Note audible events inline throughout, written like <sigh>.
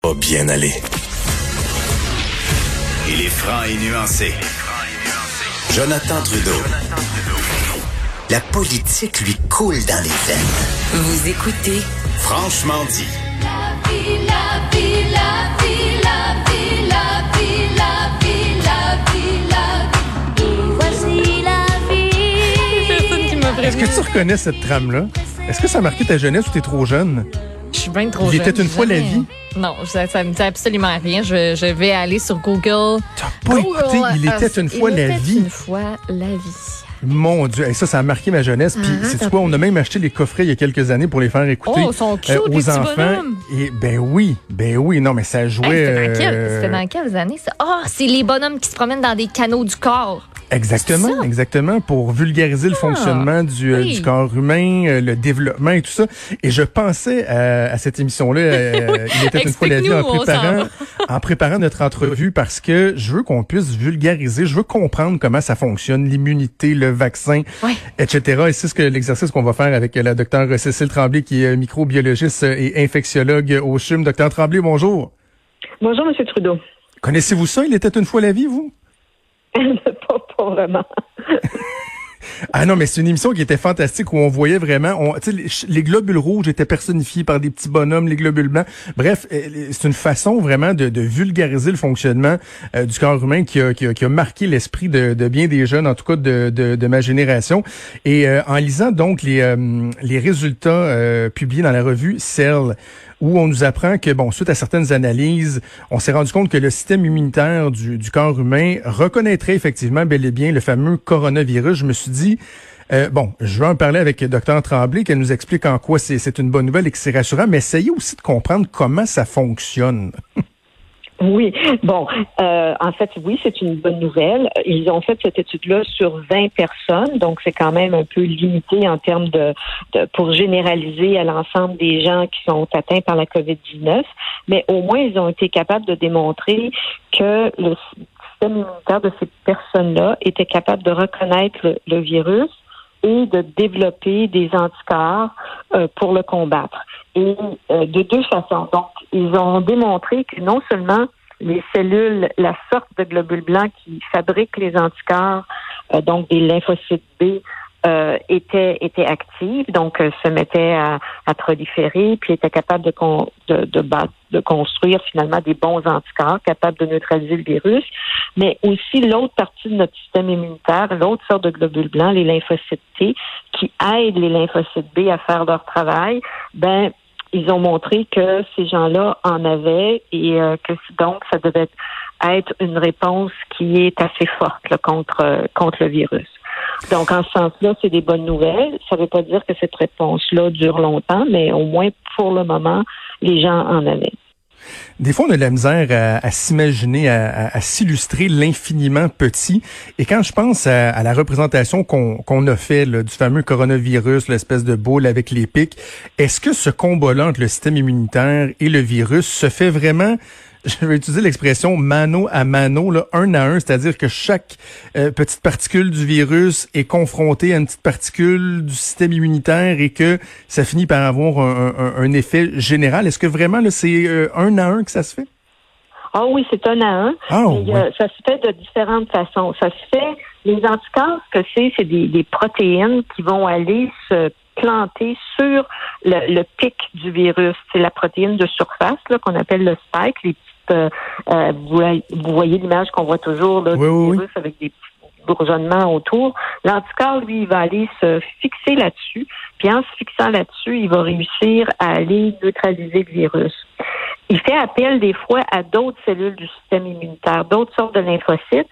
Pas bien aller. Il est franc et nuancé. Jonathan Trudeau. La politique lui coule dans les veines. Vous écoutez Franchement dit. La vie, la vie, la vie, la vie, la vie, la vie, la vie, la vie. Voici la vie. Personne qui m'a Est-ce que tu reconnais cette trame-là? Est-ce que ça a marqué ta jeunesse ou t'es trop jeune? Je suis bien trop Il jeune. était une fois la vie. Non, ça, ça me dit absolument rien. Je, je vais aller sur Google. T'as pas Google écouté Il était une fois Il la était vie. une fois la vie. Mon Dieu, Hey, ça, ça a marqué ma jeunesse. Puis, c'est t'as quoi, on a même acheté les coffrets il y a quelques années pour les faire écouter Oh, ils sont cute, euh, aux enfants. Et ben oui, ben oui, non, mais ça Hey, jouait. C'était dans, quel- euh, c'était dans quelles années ça? Ah, c'est les bonhommes qui se promènent dans des canaux du corps. Exactement, exactement, pour vulgariser le Ah, fonctionnement du, euh, oui. du corps humain, le développement et tout ça. Et je pensais à, à cette émission-là, <laughs> il était une fois la vie, en préparant, en préparant notre entrevue parce que je veux qu'on puisse vulgariser, je veux comprendre comment ça fonctionne, l'immunité, le vaccin, etc. Et c'est ce que l'exercice qu'on va faire avec la docteure Cécile Tremblay, qui est microbiologiste et infectiologue au CHUM. Docteur Tremblay, bonjour. Bonjour, M. Trudeau. Connaissez-vous ça? Il était une fois la vie, vous? <laughs> pas, pas vraiment. <laughs> Ah non, mais c'est une émission qui était fantastique où on voyait vraiment, on, les, les globules rouges étaient personnifiés par des petits bonhommes, les globules blancs. Bref, euh, c'est une façon vraiment de, vulgariser le fonctionnement euh, du corps humain qui a, qui a, qui a marqué l'esprit de, bien des jeunes, en tout cas de, de, ma génération. Et euh, en lisant donc les, euh, les résultats publiés dans la revue Cell, où on nous apprend que, bon, suite à certaines analyses, on s'est rendu compte que le système immunitaire du, du corps humain reconnaîtrait effectivement bel et bien le fameux coronavirus. Je me suis dit, euh, bon, je vais en parler avec Dr Tremblay, qu'elle nous explique en quoi c'est c'est une bonne nouvelle et que c'est rassurant, mais essayez aussi de comprendre comment ça fonctionne. <laughs> Oui, bon, euh, en fait, oui, c'est une bonne nouvelle. Ils ont fait cette étude-là sur 20 personnes, donc c'est quand même un peu limité en termes de, de pour généraliser à l'ensemble des gens qui sont atteints par la COVID-19. Mais au moins, ils ont été capables de démontrer que le système immunitaire de ces personnes-là était capable de reconnaître le, le virus et de développer des anticorps euh, pour le combattre. Et euh, de deux façons. Donc, ils ont démontré que non seulement les cellules, la sorte de globules blancs qui fabriquent les anticorps, euh, donc des lymphocytes B, euh, étaient, étaient actives, donc euh, se mettaient à, à proliférer, puis étaient capables de, con- de, de, de construire finalement des bons anticorps, capables de neutraliser le virus, mais aussi l'autre partie de notre système immunitaire, l'autre sorte de globules blancs, les lymphocytes T, qui aident les lymphocytes B à faire leur travail, ben ils ont montré que ces gens-là en avaient et euh, que donc ça devait être une réponse qui est assez forte là, contre euh, contre le virus. Donc en ce sens-là, c'est des bonnes nouvelles. Ça ne veut pas dire que cette réponse-là dure longtemps, mais au moins pour le moment, les gens en avaient. Des fois, on a de la misère à, s'imaginer, à, s'illustrer l'infiniment petit. Et quand je pense à, la représentation qu'on qu'on a fait là, du fameux coronavirus, l'espèce de boule avec les pics, est-ce que ce combat-là entre le système immunitaire et le virus se fait vraiment <laughs> je vais utiliser l'expression mano à mano, là, un à un, c'est-à-dire que chaque euh, petite particule du virus est confrontée à une petite particule du système immunitaire et que ça finit par avoir un, un- un effet général. Est-ce que vraiment c'est euh, un à un que ça se fait? Ah oui, c'est un à un. Ah, Et, ouais. euh, ça se fait de différentes façons. Ça se fait, les anticorps, ce que c'est, c'est des, des protéines qui vont aller se planter sur le, le pic du virus. C'est la protéine de surface qu'on appelle le spike, les petites euh, euh, vous, voyez- l'image qu'on voit toujours là, Oui, du oui, oui. virus avec des petits bourgeonnements autour. L'anticorps, lui, il va aller se fixer là-dessus, puis en se fixant là-dessus, il va réussir à aller neutraliser le virus. Il fait appel des fois à d'autres cellules du système immunitaire, d'autres sortes de lymphocytes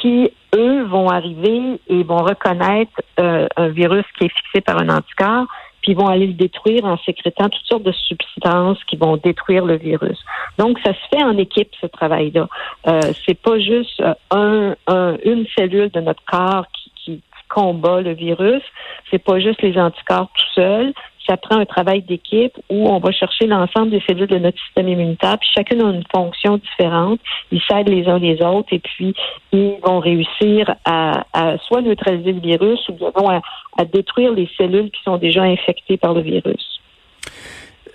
qui, eux, vont arriver et vont reconnaître euh, un virus qui est fixé par un anticorps, puis vont aller le détruire en sécrétant toutes sortes de substances qui vont détruire le virus. Donc, ça se fait en équipe, ce travail-là. Euh, c'est pas juste euh, un, un, une cellule de notre corps qui, qui, combat le virus. C'est pas juste les anticorps tout seuls ça prend un travail d'équipe où on va chercher l'ensemble des cellules de notre système immunitaire, puis chacune a une fonction différente. Ils s'aident les uns les autres et puis ils vont réussir à, soit neutraliser le virus ou bien à, détruire les cellules qui sont déjà infectées par le virus.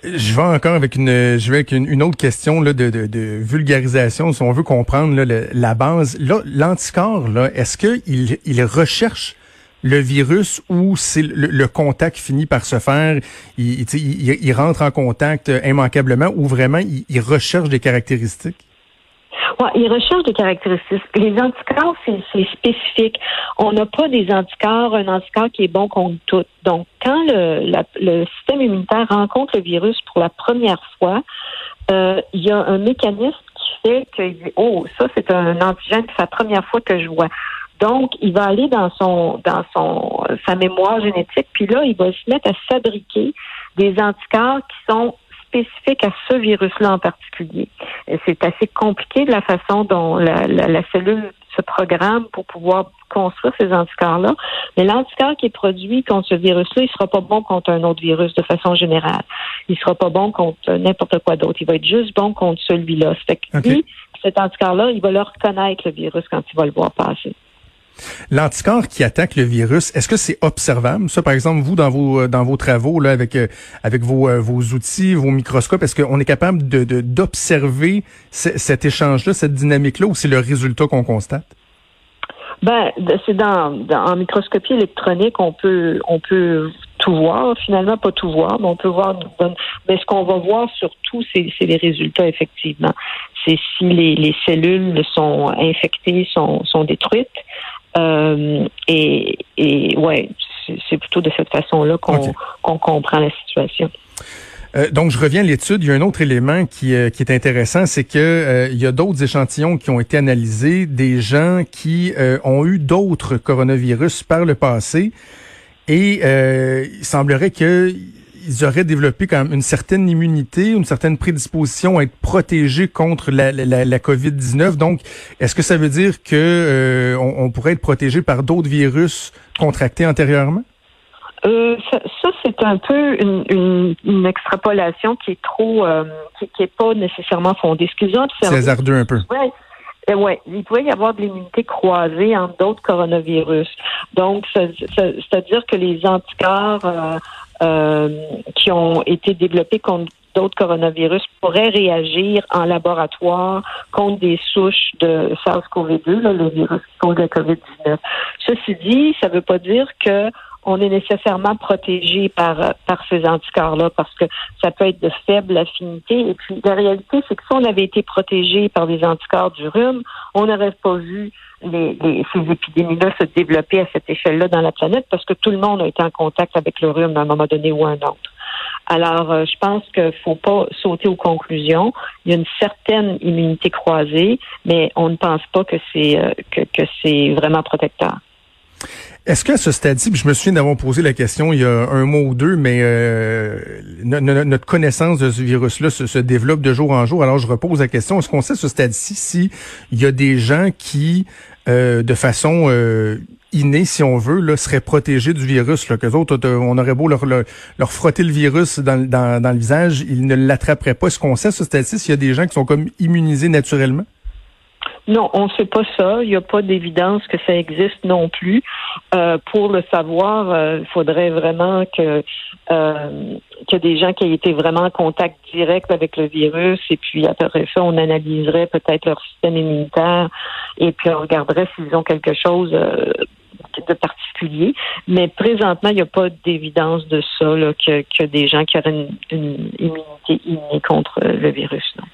Je vais encore avec une, je vais avec une, autre question là, de, vulgarisation, si on veut comprendre la base. L'anticorps, est-ce qu'il il recherche le virus ou c'est le, contact finit par se faire, il, rentre en contact euh, immanquablement ou vraiment il, recherche des caractéristiques? Ouais, il recherche des caractéristiques. Les anticorps, c'est spécifique. On n'a pas des anticorps, un anticorps qui est bon contre tout. Donc, quand le, le système immunitaire rencontre le virus pour la première fois, euh, il y a un mécanisme qui fait que, oh, ça, c'est un antigène, c'est la première fois que je vois. Donc, il va aller dans son dans son sa mémoire génétique, puis là, il va se mettre à fabriquer des anticorps qui sont spécifiques à ce virus-là en particulier. C'est assez compliqué de la façon dont la, la, cellule se programme pour pouvoir construire ces anticorps-là. Mais l'anticorps qui est produit contre ce virus-là, il sera pas bon contre un autre virus de façon générale. Il sera pas bon contre n'importe quoi d'autre. Il va être juste bon contre celui-là. Fait que lui, cet anticorps-là, il va le reconnaître, le virus, quand il va le voir passer. L'anticorps qui attaque le virus, est-ce que c'est observable? Ça, par exemple, vous dans vos euh, dans vos travaux là avec euh, avec vos euh, vos outils, vos microscopes, est-ce qu'on est capable de d'observer cet échange-là, cette dynamique-là, ou c'est le résultat qu'on constate? Ben, c'est dans, en microscopie électronique, on peut on peut tout voir, finalement pas tout voir, mais on peut voir. Mais ce qu'on va voir surtout, c'est les résultats effectivement. C'est si les, les cellules sont infectées, sont, sont détruites. Euh, et, et ouais, c'est plutôt de cette façon-là qu'on comprend la situation. Euh, donc, je reviens à l'étude. Il y a un autre élément qui, euh, qui est intéressant, c'est que euh, il y a d'autres échantillons qui ont été analysés, des gens qui ont eu d'autres coronavirus par le passé, et il semblerait que ils auraient développé quand même une certaine immunité, une certaine prédisposition à être protégés contre la, la, la COVID-19. Donc, est-ce que ça veut dire que euh, on, pourrait être protégé par d'autres virus contractés antérieurement? Euh, ça, c'est un peu une, une, extrapolation qui est trop, euh, qui, qui est pas nécessairement fondée. Excusez-moi. C'est hasardeux un peu. Ouais. Oui, il pourrait y avoir de l'immunité croisée entre d'autres coronavirus. Donc, c'est-à-dire que les anticorps euh, qui ont été développés contre d'autres coronavirus pourraient réagir en laboratoire contre des souches de SARS-CoV-2, le virus cause la COVID-19. Ceci dit, ça ne veut pas dire que on est nécessairement protégé par, par ces anticorps-là parce que ça peut être de faible affinité. Et puis, la réalité, c'est que si on avait été protégé par des anticorps du rhume, on n'aurait pas vu les, ces épidémies-là se développer à cette échelle-là dans la planète parce que tout le monde a été en contact avec le rhume à un moment donné ou un autre. Alors, euh, je pense qu'il faut pas sauter aux conclusions. Il y a une certaine immunité croisée, mais on ne pense pas que c'est euh, que c'est vraiment protecteur. Est-ce qu'à ce stade-ci, je me souviens d'avoir posé la question il y a un mois ou deux, mais euh, notre connaissance de ce virus-là se, développe de jour en jour. Alors je repose la question, est-ce qu'on sait ce stade-ci s'il y a des gens qui, euh, de façon euh, innée, si on veut, là, seraient protégés du virus, là, que autres, on aurait beau leur, frotter le virus dans, le visage, ils ne l'attraperaient pas. Est-ce qu'on sait ce stade-ci s'il y a des gens qui sont comme immunisés naturellement? Non, on ne sait pas ça. Il n'y a pas d'évidence que ça existe non plus. Euh, pour le savoir, euh, il faudrait vraiment que euh, ait des gens qui aient été vraiment en contact direct avec le virus et puis après ça, on analyserait peut-être leur système immunitaire et puis on regarderait s'ils ont quelque chose euh, de particulier. Mais présentement, il n'y a pas d'évidence de ça, là, que, que des gens qui auraient une, une immunité innée contre le virus. Non.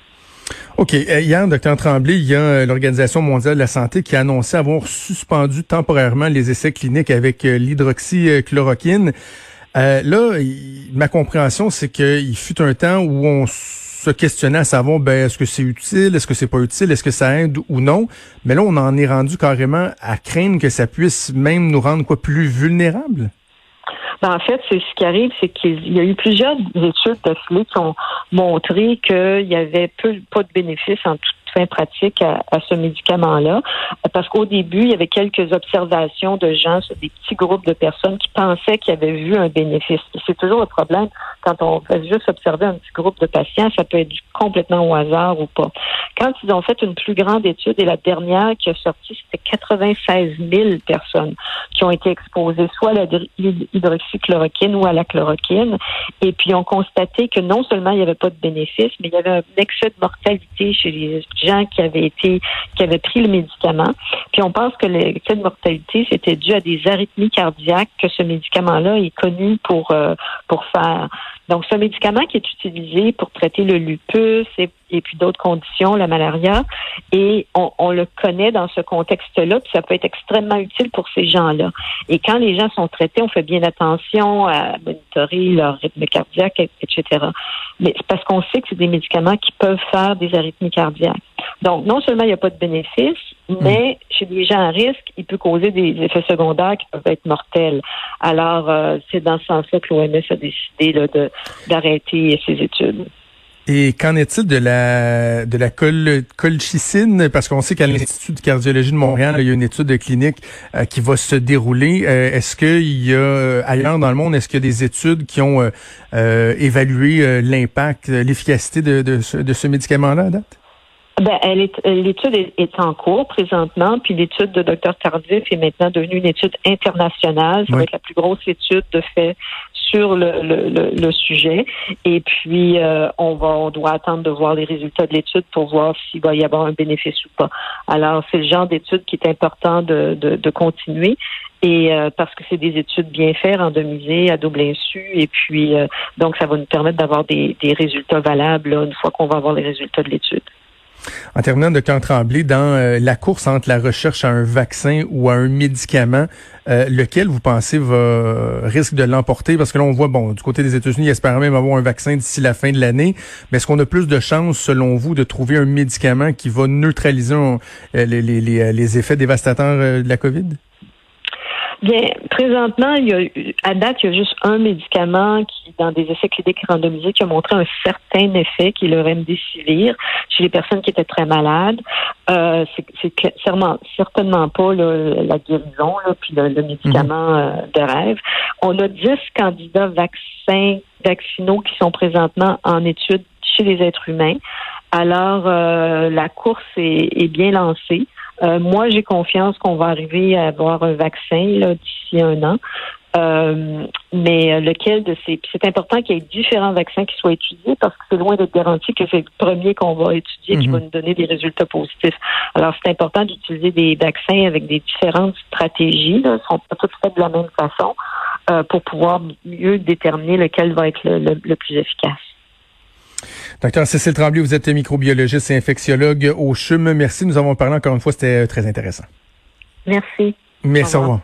OK. Euh, hier, docteur Tremblay, il y a euh, l'Organisation mondiale de la santé qui a annoncé avoir suspendu temporairement les essais cliniques avec euh, l'hydroxychloroquine. là, ma compréhension, c'est qu'il fut un temps où on se questionnait à savoir, ben, est-ce que c'est utile, est-ce que c'est pas utile, est-ce que ça aide ou non? Mais là, on en est rendu carrément à craindre que ça puisse même nous rendre quoi plus vulnérables? En fait, c'est ce qui arrive, c'est qu'il y a eu plusieurs études d'affilée qui ont montré qu'il y avait peu, pas de bénéfices en toute pratique à, ce médicament-là. Parce qu'au début, il y avait quelques observations de gens sur des petits groupes de personnes qui pensaient qu'ils avaient vu un bénéfice. C'est toujours le problème quand on fait juste observer un petit groupe de patients, ça peut être complètement au hasard ou pas. Quand ils ont fait une plus grande étude, et la dernière qui a sorti, c'était 96 000 personnes qui ont été exposées soit à l'hydroxychloroquine ou à la chloroquine, et puis ont constaté que non seulement il n'y avait pas de bénéfice, mais il y avait un excès de mortalité chez les qui avaient été, qui avaient pris le médicament. Puis on pense que l'excès de mortalité, c'était dû à des arythmies cardiaques que ce médicament-là est connu pour, euh, pour faire. Donc, c'est un médicament qui est utilisé pour traiter le lupus et, et puis d'autres conditions, la malaria, et on, on le connaît dans ce contexte-là, puis ça peut être extrêmement utile pour ces gens-là. Et quand les gens sont traités, on fait bien attention à monitorer leur rythme cardiaque, etc. Mais c'est parce qu'on sait que c'est des médicaments qui peuvent faire des arythmies cardiaques. Donc, non seulement il n'y a pas de bénéfice, mais chez des gens à risque, il peut causer des effets secondaires qui peuvent être mortels. Alors, euh, c'est dans ce sens-là que l'OMS a décidé là, de, d'arrêter ses études. Et qu'en est-il de la de la col, colchicine? Parce qu'on sait qu'à l'Institut de cardiologie de Montréal, il y a une étude clinique euh, qui va se dérouler. Euh, est-ce qu'il y a ailleurs dans le monde, est-ce qu'il y a des études qui ont évalué l'impact, l'efficacité de, de, ce, de ce médicament-là à date ben, elle est, l'étude est, en cours présentement, puis l'étude de Dr Tardif est maintenant devenue une étude internationale. Ça va être la plus grosse étude de fait sur le, le, le, sujet. Et puis, euh, on va, on doit attendre de voir les résultats de l'étude pour voir s'il va y avoir un bénéfice ou pas. Alors, c'est le genre d'étude qui est important de, de, de continuer. Et euh, parce que c'est des études bien faites, randomisées, à double insu, et puis euh, donc ça va nous permettre d'avoir des, des résultats valables une fois qu'on va avoir les résultats de l'étude. En terminant, Dr. Tremblay, dans euh, la course entre la recherche à un vaccin ou à un médicament, euh, lequel vous pensez va risque de l'emporter? Parce que là, on voit, bon, du côté des États-Unis, ils espèrent même avoir un vaccin d'ici la fin de l'année. Mais est-ce qu'on a plus de chances, selon vous, de trouver un médicament qui va neutraliser euh, les, effets dévastateurs de la COVID? Bien, présentement, il y a, à date, il y a juste un médicament qui, dans des essais cliniques randomisés, qui a montré un certain effet, qui est le remdesivir, chez les personnes qui étaient très malades. Euh, c'est certainement, certainement pas la guérison, là, puis le, médicament mhm. euh, de rêve. On a 10 candidats vaccins, vaccinaux qui sont présentement en étude chez les êtres humains. Alors, euh, la course est, est bien lancée. Euh, moi, j'ai confiance qu'on va arriver à avoir un vaccin d'ici un an. Euh, mais euh, lequel de ces. C'est important qu'il y ait différents vaccins qui soient étudiés parce que c'est loin d'être garanti que c'est le premier qu'on va étudier qui va mhm. nous donner des résultats positifs. Alors, c'est important d'utiliser des vaccins avec des différentes stratégies. Là, ne sont pas toutes faites de la même façon pour pouvoir mieux déterminer lequel va être le plus efficace. Docteur Cécile Tremblay, vous êtes microbiologiste et infectiologue au CHUM. Merci. Nous avons parlé encore une fois. C'était euh, très intéressant. Merci. Merci. Au revoir.